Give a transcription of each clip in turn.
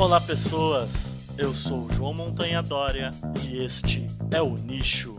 Olá, pessoas. Eu sou o João Montanha Dória e este é o Nicho.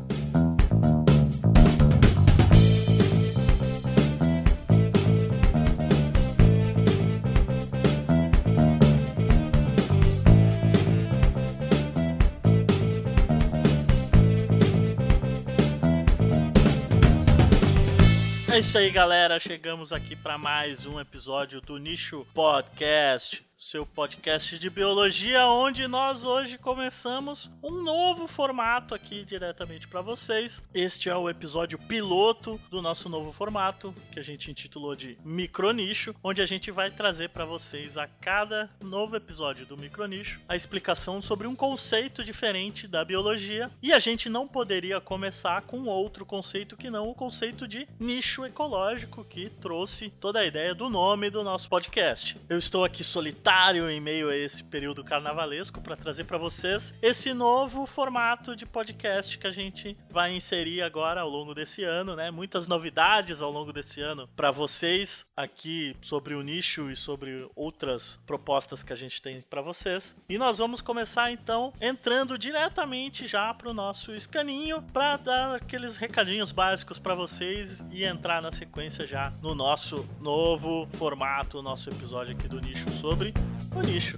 É isso aí, galera. Chegamos aqui para mais um episódio do Nicho Podcast seu podcast de biologia, onde nós hoje começamos um novo formato aqui diretamente para vocês. Este é o episódio piloto do nosso novo formato, que a gente intitulou de Micronicho, onde a gente vai trazer para vocês a cada novo episódio do Micronicho a explicação sobre um conceito diferente da biologia. E a gente não poderia começar com outro conceito que não o conceito de nicho ecológico que trouxe toda a ideia do nome do nosso podcast. Eu estou aqui solitário em meio a esse período carnavalesco para trazer para vocês esse novo formato de podcast que a gente vai inserir agora ao longo desse ano, né? Muitas novidades ao longo desse ano para vocês aqui sobre o nicho e sobre outras propostas que a gente tem para vocês. E nós vamos começar então entrando diretamente já para o nosso escaninho para dar aqueles recadinhos básicos para vocês e entrar na sequência já no nosso novo formato, nosso episódio aqui do nicho sobre o lixo.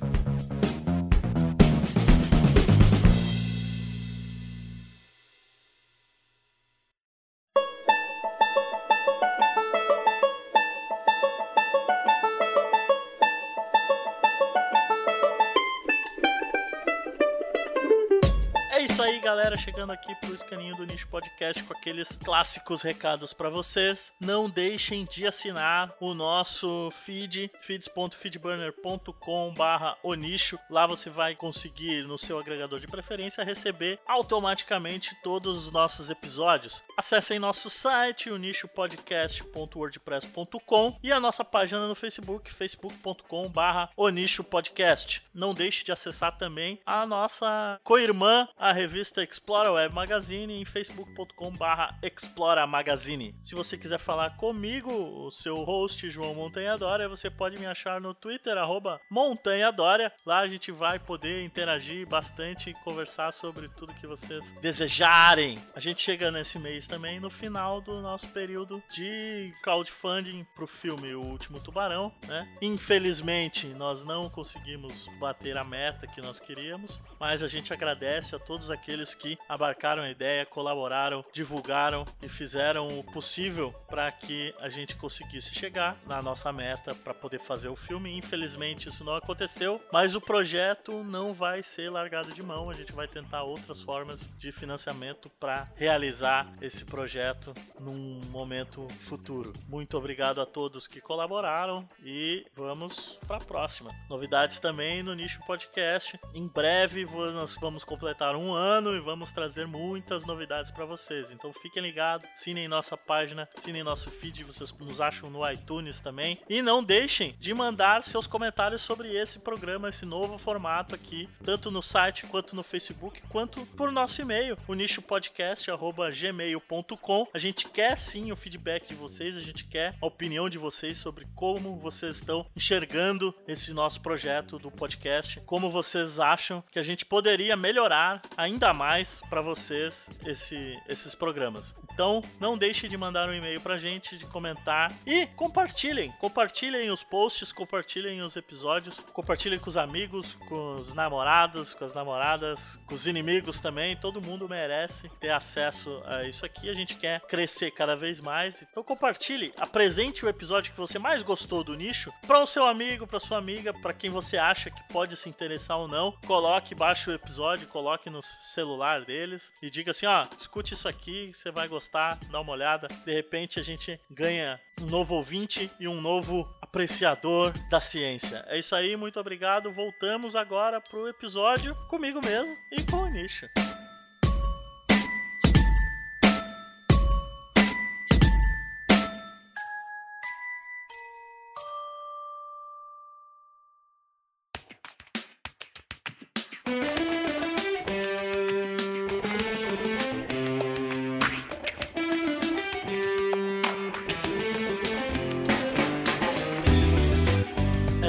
Chegando aqui pro escaninho do Nicho Podcast com aqueles clássicos recados para vocês. Não deixem de assinar o nosso feed, feeds.feedburner.com barra onicho. Lá você vai conseguir, no seu agregador de preferência, receber automaticamente todos os nossos episódios. Acessem nosso site, onichopodcast.wordpress.com e a nossa página no Facebook, facebook.com barra onichopodcast. Não deixe de acessar também a nossa co-irmã, a revista revista Explora Web Magazine em facebook.com/barra Explora Magazine. Se você quiser falar comigo, o seu host João Montanha Dória, você pode me achar no Twitter arroba Montanha Dória. Lá a gente vai poder interagir bastante e conversar sobre tudo que vocês desejarem. A gente chega nesse mês também no final do nosso período de crowdfunding para o filme O Último Tubarão, né? Infelizmente nós não conseguimos bater a meta que nós queríamos, mas a gente agradece a todos aqueles que abarcaram a ideia, colaboraram, divulgaram e fizeram o possível para que a gente conseguisse chegar na nossa meta para poder fazer o filme. Infelizmente isso não aconteceu, mas o projeto não vai ser largado de mão. A gente vai tentar outras formas de financiamento para realizar esse projeto num momento futuro. Muito obrigado a todos que colaboraram e vamos para a próxima. Novidades também no Nicho Podcast. Em breve nós vamos completar um ano e vamos trazer muitas novidades para vocês. Então fiquem ligados, assinem nossa página, assinem nosso feed, vocês nos acham no iTunes também. E não deixem de mandar seus comentários sobre esse programa, esse novo formato aqui, tanto no site quanto no Facebook, quanto por nosso e-mail, o nichopodcast@gmail.com. A gente quer sim o feedback de vocês, a gente quer a opinião de vocês sobre como vocês estão enxergando esse nosso projeto do podcast, como vocês acham que a gente poderia melhorar ainda mais para vocês esse, esses programas. Então, não deixe de mandar um e-mail pra gente, de comentar e compartilhem. Compartilhem os posts, compartilhem os episódios, compartilhem com os amigos, com os namorados, com as namoradas, com os inimigos também. Todo mundo merece ter acesso a isso aqui. A gente quer crescer cada vez mais. Então, compartilhe, apresente o episódio que você mais gostou do nicho para o seu amigo, para sua amiga, para quem você acha que pode se interessar ou não. Coloque, baixe o episódio, coloque no celular deles e diga assim: ó, escute isso aqui, você vai gostar gostar, dá uma olhada. De repente a gente ganha um novo ouvinte e um novo apreciador da ciência. É isso aí, muito obrigado. Voltamos agora pro episódio comigo mesmo e com o Nicho.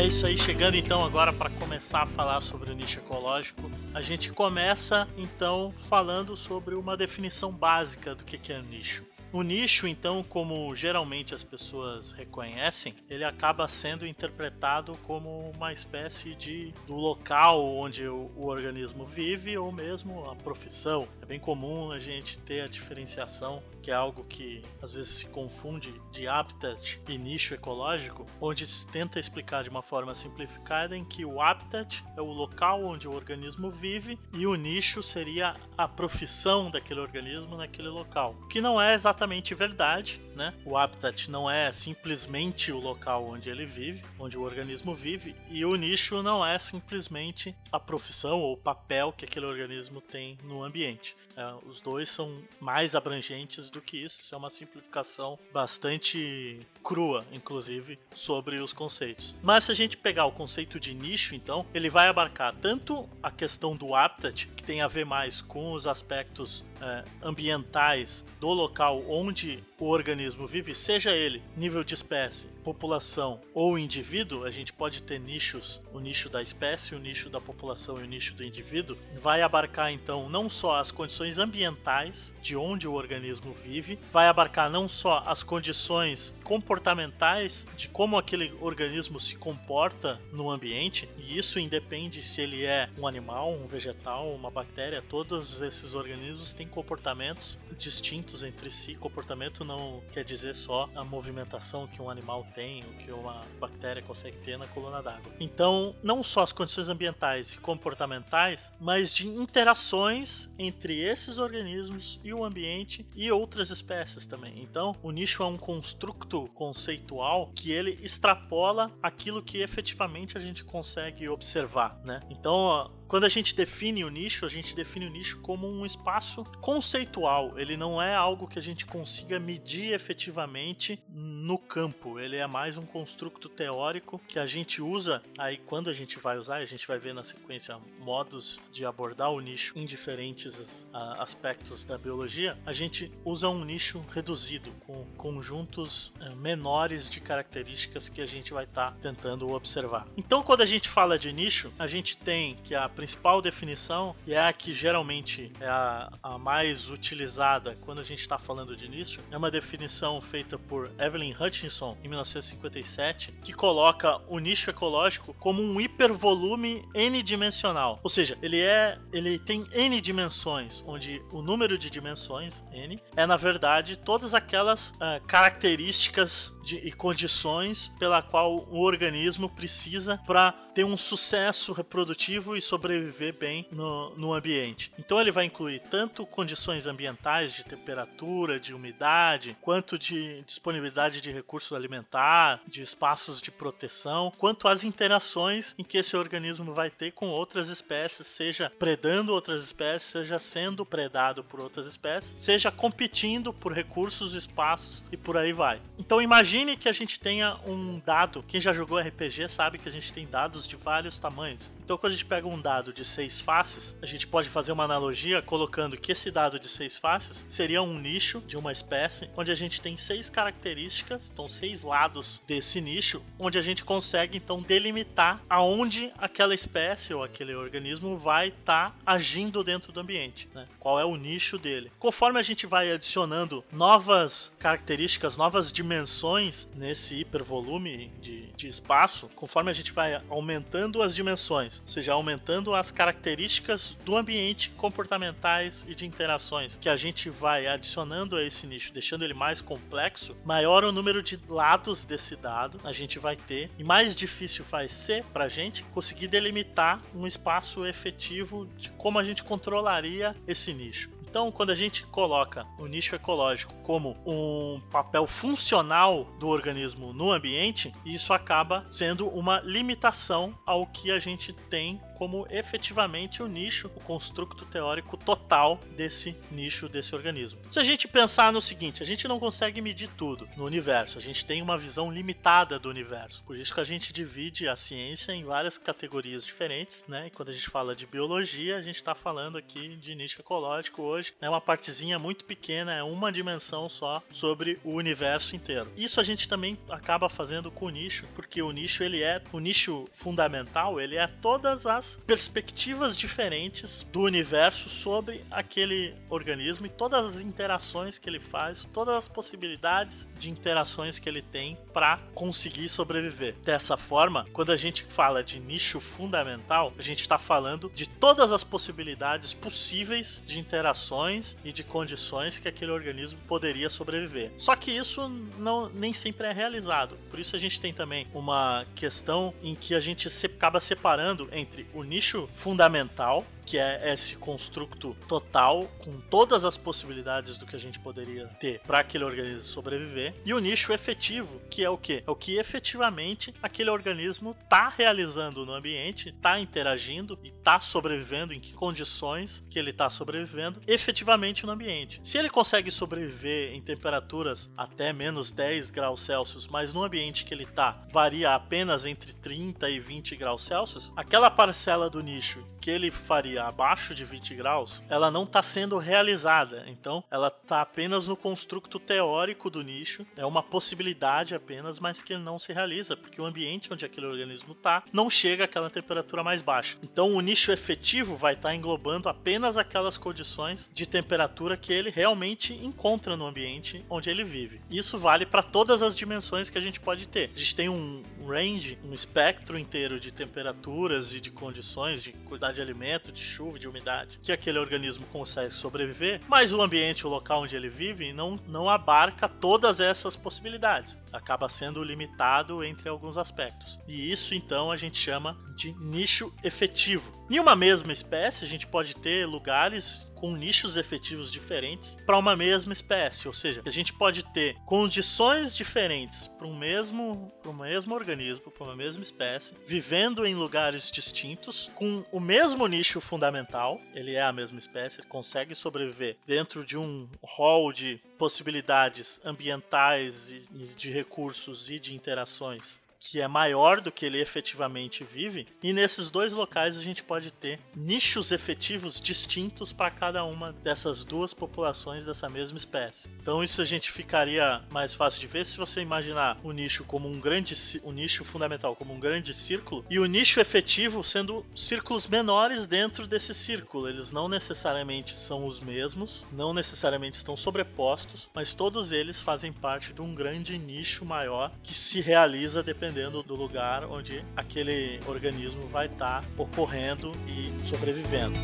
É isso aí, chegando então agora para começar a falar sobre o nicho ecológico. A gente começa então falando sobre uma definição básica do que é nicho. O nicho, então, como geralmente as pessoas reconhecem, ele acaba sendo interpretado como uma espécie de do local onde o, o organismo vive ou mesmo a profissão. É bem comum a gente ter a diferenciação que é algo que às vezes se confunde de habitat e nicho ecológico, onde se tenta explicar de uma forma simplificada em que o habitat é o local onde o organismo vive e o nicho seria a profissão daquele organismo naquele local, que não é exatamente verdade, né? O habitat não é simplesmente o local onde ele vive, onde o organismo vive, e o nicho não é simplesmente a profissão ou o papel que aquele organismo tem no ambiente. É, os dois são mais abrangentes do que isso. Isso é uma simplificação bastante crua, inclusive, sobre os conceitos. Mas se a gente pegar o conceito de nicho, então, ele vai abarcar tanto a questão do habitat, que tem a ver mais com os aspectos é, ambientais do local onde o organismo vive, seja ele nível de espécie, população ou indivíduo, a gente pode ter nichos, o nicho da espécie, o nicho da população e o nicho do indivíduo, vai abarcar então não só as condições ambientais de onde o organismo vive, vai abarcar não só as condições comportamentais de como aquele organismo se comporta no ambiente, e isso independe se ele é um animal, um vegetal, uma bactéria, todos esses organismos têm comportamentos distintos entre si. Comportamento não quer dizer só a movimentação que um animal tem, o que uma bactéria consegue ter na coluna d'água. Então, não só as condições ambientais e comportamentais, mas de interações entre esses organismos e o ambiente e outras espécies também. Então, o nicho é um construto conceitual que ele extrapola aquilo que efetivamente a gente consegue observar, né? Então, quando a gente define o nicho, a gente define o nicho como um espaço conceitual. Ele não é algo que a gente consiga medir efetivamente no campo. Ele é mais um construto teórico que a gente usa. Aí, quando a gente vai usar, a gente vai ver na sequência modos de abordar o nicho em diferentes aspectos da biologia. A gente usa um nicho reduzido, com conjuntos eh, menores de características que a gente vai estar tá tentando observar. Então, quando a gente fala de nicho, a gente tem que a principal definição, e é a que geralmente é a, a mais utilizada quando a gente está falando de nicho, é uma definição feita por Evelyn Hutchinson em 1957, que coloca o nicho ecológico como um hipervolume n-dimensional. Ou seja, ele é ele tem n dimensões, onde o número de dimensões n é na verdade todas aquelas uh, características de, e condições pela qual o organismo precisa para ter um sucesso reprodutivo e sobreviver bem no, no ambiente. Então ele vai incluir tanto condições ambientais de temperatura, de umidade, quanto de disponibilidade de recursos alimentar, de espaços de proteção, quanto as interações em que esse organismo vai ter com outras espécies, seja predando outras espécies, seja sendo predado por outras espécies, seja competindo por recursos, espaços e por aí vai. Então imagine que a gente tenha um dado, quem já jogou RPG sabe que a gente tem dados dados de vários tamanhos. Então, quando a gente pega um dado de seis faces, a gente pode fazer uma analogia colocando que esse dado de seis faces seria um nicho de uma espécie, onde a gente tem seis características, então seis lados desse nicho, onde a gente consegue então delimitar aonde aquela espécie ou aquele organismo vai estar tá agindo dentro do ambiente, né? Qual é o nicho dele. Conforme a gente vai adicionando novas características, novas dimensões nesse hipervolume de, de espaço, conforme a gente vai aumentando as dimensões, ou seja, aumentando as características do ambiente comportamentais e de interações que a gente vai adicionando a esse nicho, deixando ele mais complexo, maior o número de lados desse dado a gente vai ter e mais difícil vai ser para a gente conseguir delimitar um espaço efetivo de como a gente controlaria esse nicho. Então, quando a gente coloca o nicho ecológico como um papel funcional do organismo no ambiente, isso acaba sendo uma limitação ao que a gente tem como efetivamente o nicho, o construto teórico total desse nicho, desse organismo. Se a gente pensar no seguinte, a gente não consegue medir tudo no universo, a gente tem uma visão limitada do universo. Por isso que a gente divide a ciência em várias categorias diferentes, né? E quando a gente fala de biologia, a gente está falando aqui de nicho ecológico hoje. É uma partezinha muito pequena, é uma dimensão só sobre o universo inteiro. Isso a gente também acaba fazendo com o nicho, porque o nicho ele é o nicho fundamental, ele é todas as perspectivas diferentes do universo sobre aquele organismo e todas as interações que ele faz, todas as possibilidades de interações que ele tem para conseguir sobreviver. Dessa forma, quando a gente fala de nicho fundamental, a gente está falando de todas as possibilidades possíveis de interações e de condições que aquele organismo poderia sobreviver. Só que isso não nem sempre é realizado. Por isso a gente tem também uma questão em que a gente acaba separando entre o nicho fundamental, que é esse construto total com todas as possibilidades do que a gente poderia ter para aquele organismo sobreviver, e o nicho efetivo, que é o que? É o que efetivamente aquele organismo está realizando no ambiente, está interagindo e está sobrevivendo, em que condições que ele está sobrevivendo efetivamente no ambiente. Se ele consegue sobreviver em temperaturas até menos 10 graus Celsius, mas no ambiente que ele está varia apenas entre 30 e 20 graus Celsius, aquela parcela do nicho que ele faria abaixo de 20 graus, ela não está sendo realizada. Então, ela está apenas no construto teórico do nicho. É uma possibilidade apenas, mas que não se realiza, porque o ambiente onde aquele organismo está não chega àquela temperatura mais baixa. Então, o nicho efetivo vai estar tá englobando apenas aquelas condições de temperatura que ele realmente encontra no ambiente onde ele vive. Isso vale para todas as dimensões que a gente pode ter. A gente tem um range, um espectro inteiro de temperaturas e de condições de cuidar de alimento, de chuva, de umidade, que aquele organismo consegue sobreviver, mas o ambiente, o local onde ele vive, não, não abarca todas essas possibilidades. Acaba sendo limitado entre alguns aspectos. E isso então a gente chama de nicho efetivo. Em uma mesma espécie, a gente pode ter lugares com nichos efetivos diferentes para uma mesma espécie, ou seja, a gente pode ter condições diferentes para um mesmo, para um mesmo organismo, para uma mesma espécie, vivendo em lugares distintos, com o mesmo nicho fundamental, ele é a mesma espécie, ele consegue sobreviver dentro de um hall de possibilidades ambientais e de recursos e de interações que é maior do que ele efetivamente vive, e nesses dois locais a gente pode ter nichos efetivos distintos para cada uma dessas duas populações dessa mesma espécie. Então isso a gente ficaria mais fácil de ver se você imaginar o nicho como um grande o nicho fundamental como um grande círculo e o nicho efetivo sendo círculos menores dentro desse círculo. Eles não necessariamente são os mesmos, não necessariamente estão sobrepostos, mas todos eles fazem parte de um grande nicho maior que se realiza dependendo dependendo do lugar onde aquele organismo vai estar tá ocorrendo e sobrevivendo.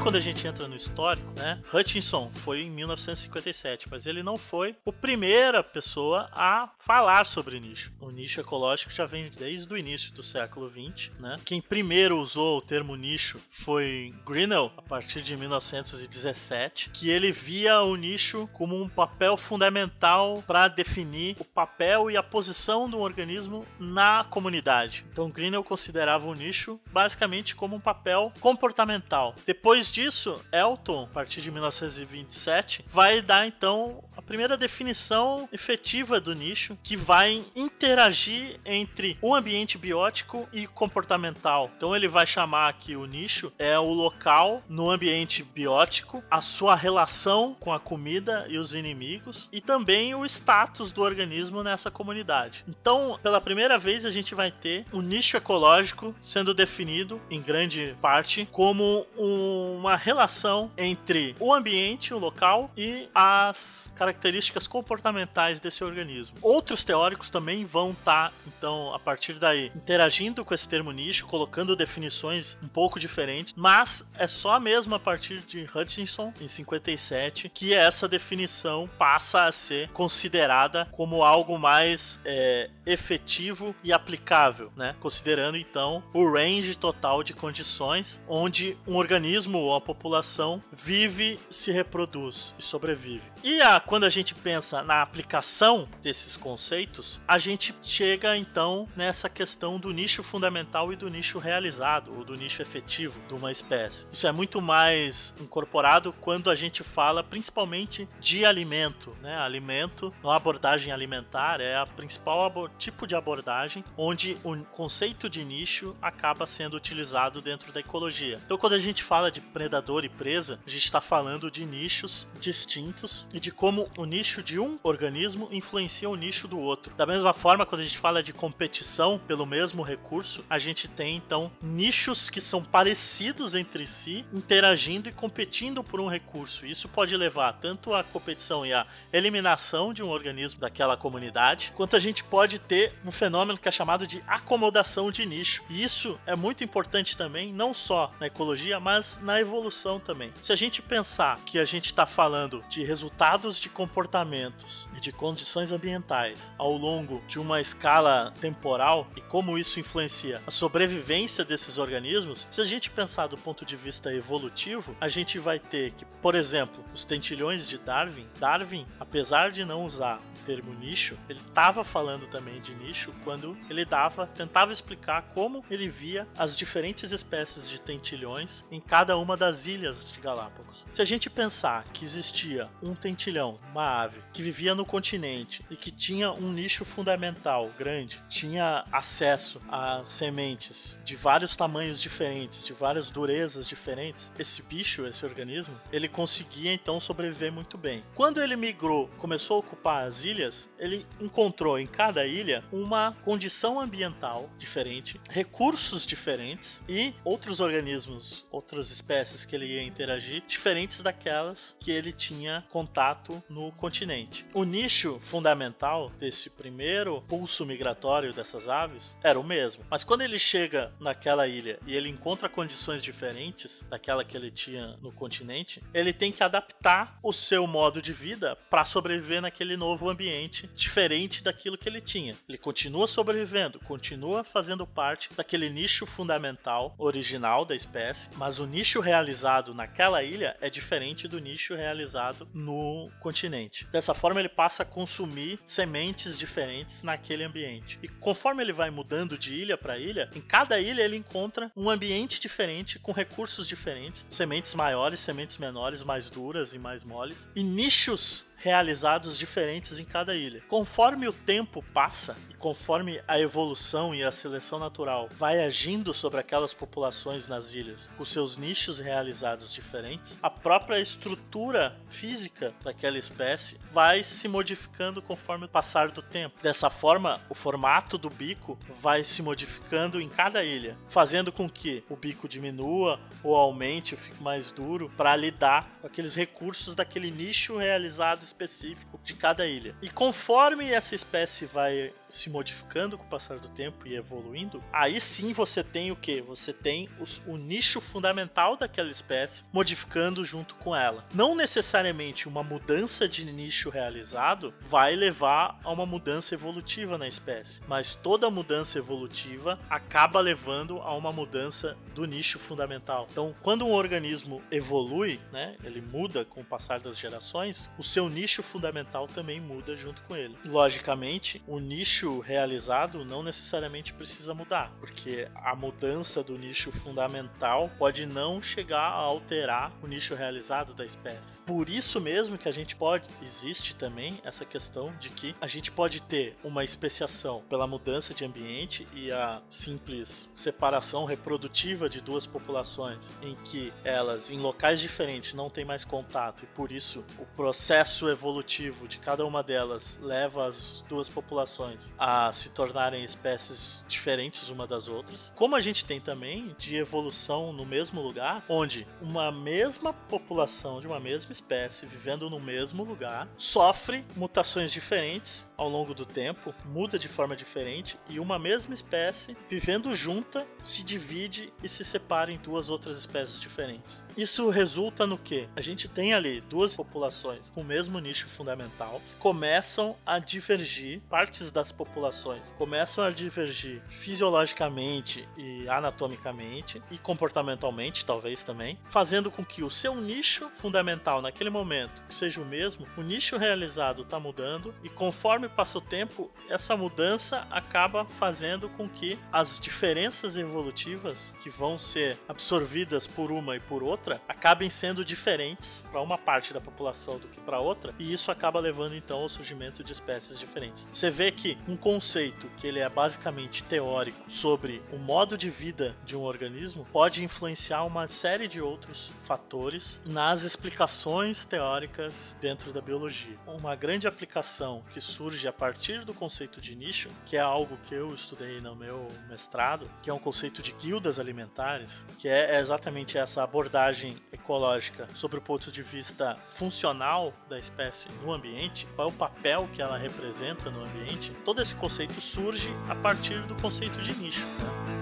Quando a gente entra no histórico, né? Hutchinson foi em 1957, mas ele não foi a primeira pessoa a falar sobre nicho. O nicho ecológico já vem desde o início do século 20, né? Quem primeiro usou o termo nicho foi Grinnell, a partir de 1917, que ele via o nicho como um papel fundamental para definir o papel e a posição do organismo na comunidade. Então Grinnell considerava o nicho basicamente como um papel comportamental. Depois disso, Elton, a partir de 1927, vai dar então a primeira definição efetiva do nicho, que vai interagir entre o ambiente biótico e comportamental. Então ele vai chamar que o nicho é o local no ambiente biótico, a sua relação com a comida e os inimigos e também o status do organismo nessa comunidade. Então, pela primeira vez a gente vai ter o nicho ecológico sendo definido em grande parte como uma uma relação entre o ambiente, o local e as características comportamentais desse organismo. Outros teóricos também vão estar, tá, então, a partir daí, interagindo com esse termo nicho, colocando definições um pouco diferentes, mas é só mesmo a partir de Hutchinson, em 57, que essa definição passa a ser considerada como algo mais é, efetivo e aplicável, né? Considerando então o range total de condições onde um organismo ou a população vive, se reproduz e sobrevive. E a, quando a gente pensa na aplicação desses conceitos, a gente chega então nessa questão do nicho fundamental e do nicho realizado, ou do nicho efetivo de uma espécie. Isso é muito mais incorporado quando a gente fala principalmente de alimento, né? Alimento, a abordagem alimentar é a principal tipo de abordagem onde o conceito de nicho acaba sendo utilizado dentro da ecologia. Então, quando a gente fala de predador e presa, a gente está falando de nichos distintos e de como o nicho de um organismo influencia o nicho do outro. Da mesma forma, quando a gente fala de competição pelo mesmo recurso, a gente tem então nichos que são parecidos entre si, interagindo e competindo por um recurso. Isso pode levar tanto à competição e à eliminação de um organismo daquela comunidade, quanto a gente pode ter um fenômeno que é chamado de acomodação de nicho. E isso é muito importante também, não só na ecologia, mas na evolução também. Se a gente pensar que a gente está falando de resultados de comportamentos e de condições ambientais ao longo de uma escala temporal e como isso influencia a sobrevivência desses organismos, se a gente pensar do ponto de vista evolutivo, a gente vai ter que, por exemplo, os tentilhões de Darwin, Darwin, apesar de não usar termo nicho, ele estava falando também de nicho quando ele dava, tentava explicar como ele via as diferentes espécies de tentilhões em cada uma das ilhas de Galápagos. Se a gente pensar que existia um tentilhão, uma ave, que vivia no continente e que tinha um nicho fundamental grande, tinha acesso a sementes de vários tamanhos diferentes, de várias durezas diferentes, esse bicho, esse organismo, ele conseguia então sobreviver muito bem. Quando ele migrou, começou a ocupar as ilhas, ele encontrou em cada ilha uma condição ambiental diferente, recursos diferentes e outros organismos, outras espécies que ele ia interagir, diferentes daquelas que ele tinha contato no continente. O nicho fundamental desse primeiro pulso migratório dessas aves era o mesmo, mas quando ele chega naquela ilha e ele encontra condições diferentes daquela que ele tinha no continente, ele tem que adaptar o seu modo de vida para sobreviver naquele novo ambiente diferente daquilo que ele tinha. Ele continua sobrevivendo, continua fazendo parte daquele nicho fundamental original da espécie, mas o nicho realizado naquela ilha é diferente do nicho realizado no continente. Dessa forma, ele passa a consumir sementes diferentes naquele ambiente. E conforme ele vai mudando de ilha para ilha, em cada ilha ele encontra um ambiente diferente com recursos diferentes, sementes maiores, sementes menores, mais duras e mais moles, e nichos realizados diferentes em cada ilha. Conforme o tempo passa e conforme a evolução e a seleção natural vai agindo sobre aquelas populações nas ilhas, com seus nichos realizados diferentes, a própria estrutura física daquela espécie vai se modificando conforme o passar do tempo. Dessa forma, o formato do bico vai se modificando em cada ilha, fazendo com que o bico diminua ou aumente ou fique mais duro para lidar com aqueles recursos daquele nicho realizado específico de cada ilha. E conforme essa espécie vai se modificando com o passar do tempo e evoluindo, aí sim você tem o que? Você tem os, o nicho fundamental daquela espécie modificando junto com ela. Não necessariamente uma mudança de nicho realizado vai levar a uma mudança evolutiva na espécie, mas toda mudança evolutiva acaba levando a uma mudança do nicho fundamental. Então, quando um organismo evolui, né, ele muda com o passar das gerações, o seu nicho fundamental também muda junto com ele. Logicamente, o nicho nicho realizado não necessariamente precisa mudar, porque a mudança do nicho fundamental pode não chegar a alterar o nicho realizado da espécie. Por isso mesmo que a gente pode, existe também essa questão de que a gente pode ter uma especiação pela mudança de ambiente e a simples separação reprodutiva de duas populações, em que elas em locais diferentes não têm mais contato e por isso o processo evolutivo de cada uma delas leva as duas populações a se tornarem espécies diferentes uma das outras, como a gente tem também de evolução no mesmo lugar, onde uma mesma população de uma mesma espécie vivendo no mesmo lugar sofre mutações diferentes ao longo do tempo, muda de forma diferente e uma mesma espécie vivendo junta se divide e se separa em duas outras espécies diferentes. Isso resulta no que? A gente tem ali duas populações com o mesmo nicho fundamental que começam a divergir, partes das populações começam a divergir fisiologicamente e anatomicamente e comportamentalmente, talvez também, fazendo com que o seu nicho fundamental naquele momento seja o mesmo, o nicho realizado está mudando e conforme passa o tempo, essa mudança acaba fazendo com que as diferenças evolutivas que vão ser absorvidas por uma e por outra acabem sendo diferentes para uma parte da população do que para outra, e isso acaba levando então ao surgimento de espécies diferentes. Você vê que um conceito que ele é basicamente teórico sobre o modo de vida de um organismo pode influenciar uma série de outros fatores nas explicações teóricas dentro da biologia. Uma grande aplicação que surge a partir do conceito de nicho, que é algo que eu estudei no meu mestrado, que é um conceito de guildas alimentares, que é exatamente essa abordagem ecológica sobre o ponto de vista funcional da espécie no ambiente, qual é o papel que ela representa no ambiente. Todo esse conceito surge a partir do conceito de nicho. Né?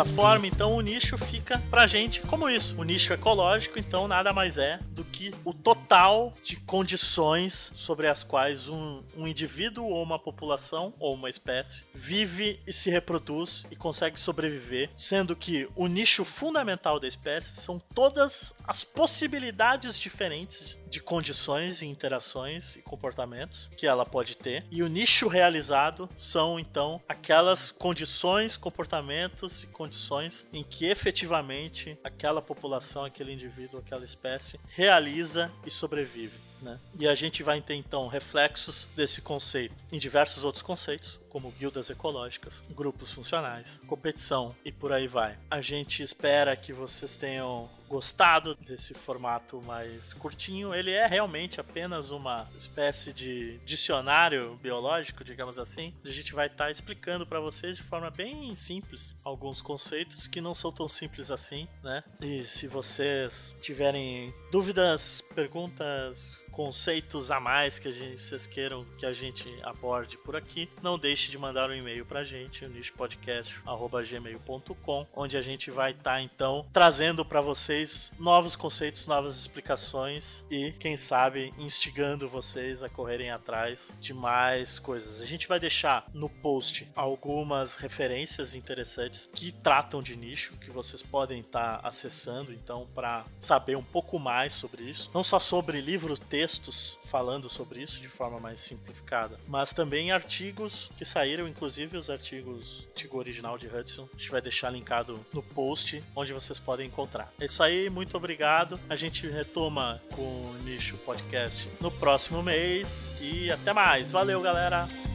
Dessa forma, então o nicho fica pra gente como isso. O nicho ecológico, então, nada mais é do que o total de condições sobre as quais um, um indivíduo ou uma população ou uma espécie vive e se reproduz e consegue sobreviver, sendo que o nicho fundamental da espécie são todas as possibilidades diferentes de condições e interações e comportamentos que ela pode ter. E o nicho realizado são então aquelas condições, comportamentos e condições em que efetivamente aquela população, aquele indivíduo, aquela espécie realiza e sobrevive. Né? E a gente vai ter então reflexos desse conceito em diversos outros conceitos, como guildas ecológicas, grupos funcionais, competição e por aí vai. A gente espera que vocês tenham gostado desse formato mais curtinho. Ele é realmente apenas uma espécie de dicionário biológico, digamos assim. A gente vai estar tá explicando para vocês de forma bem simples alguns conceitos que não são tão simples assim, né? E se vocês tiverem dúvidas, perguntas, conceitos a mais que a gente, vocês queiram que a gente aborde por aqui, não deixe de mandar um e-mail pra gente, nichopodcast.gmail.com, onde a gente vai estar tá, então trazendo para vocês novos conceitos, novas explicações e, quem sabe, instigando vocês a correrem atrás de mais coisas. A gente vai deixar no post algumas referências interessantes que tratam de nicho, que vocês podem estar tá acessando então para saber um pouco mais sobre isso. Não só sobre livros, textos falando sobre isso de forma mais simplificada, mas também artigos que saíram, inclusive os artigos, artigo original de Hudson, a gente vai deixar linkado no post onde vocês podem encontrar. É isso aí, muito obrigado. A gente retoma com o Nicho Podcast no próximo mês e até mais. Valeu, galera!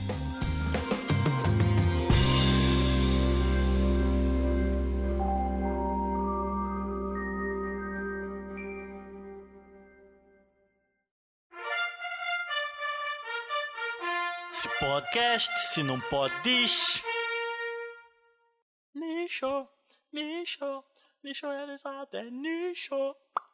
Se não podes. Nicho, nicho, nicho realizado é nicho.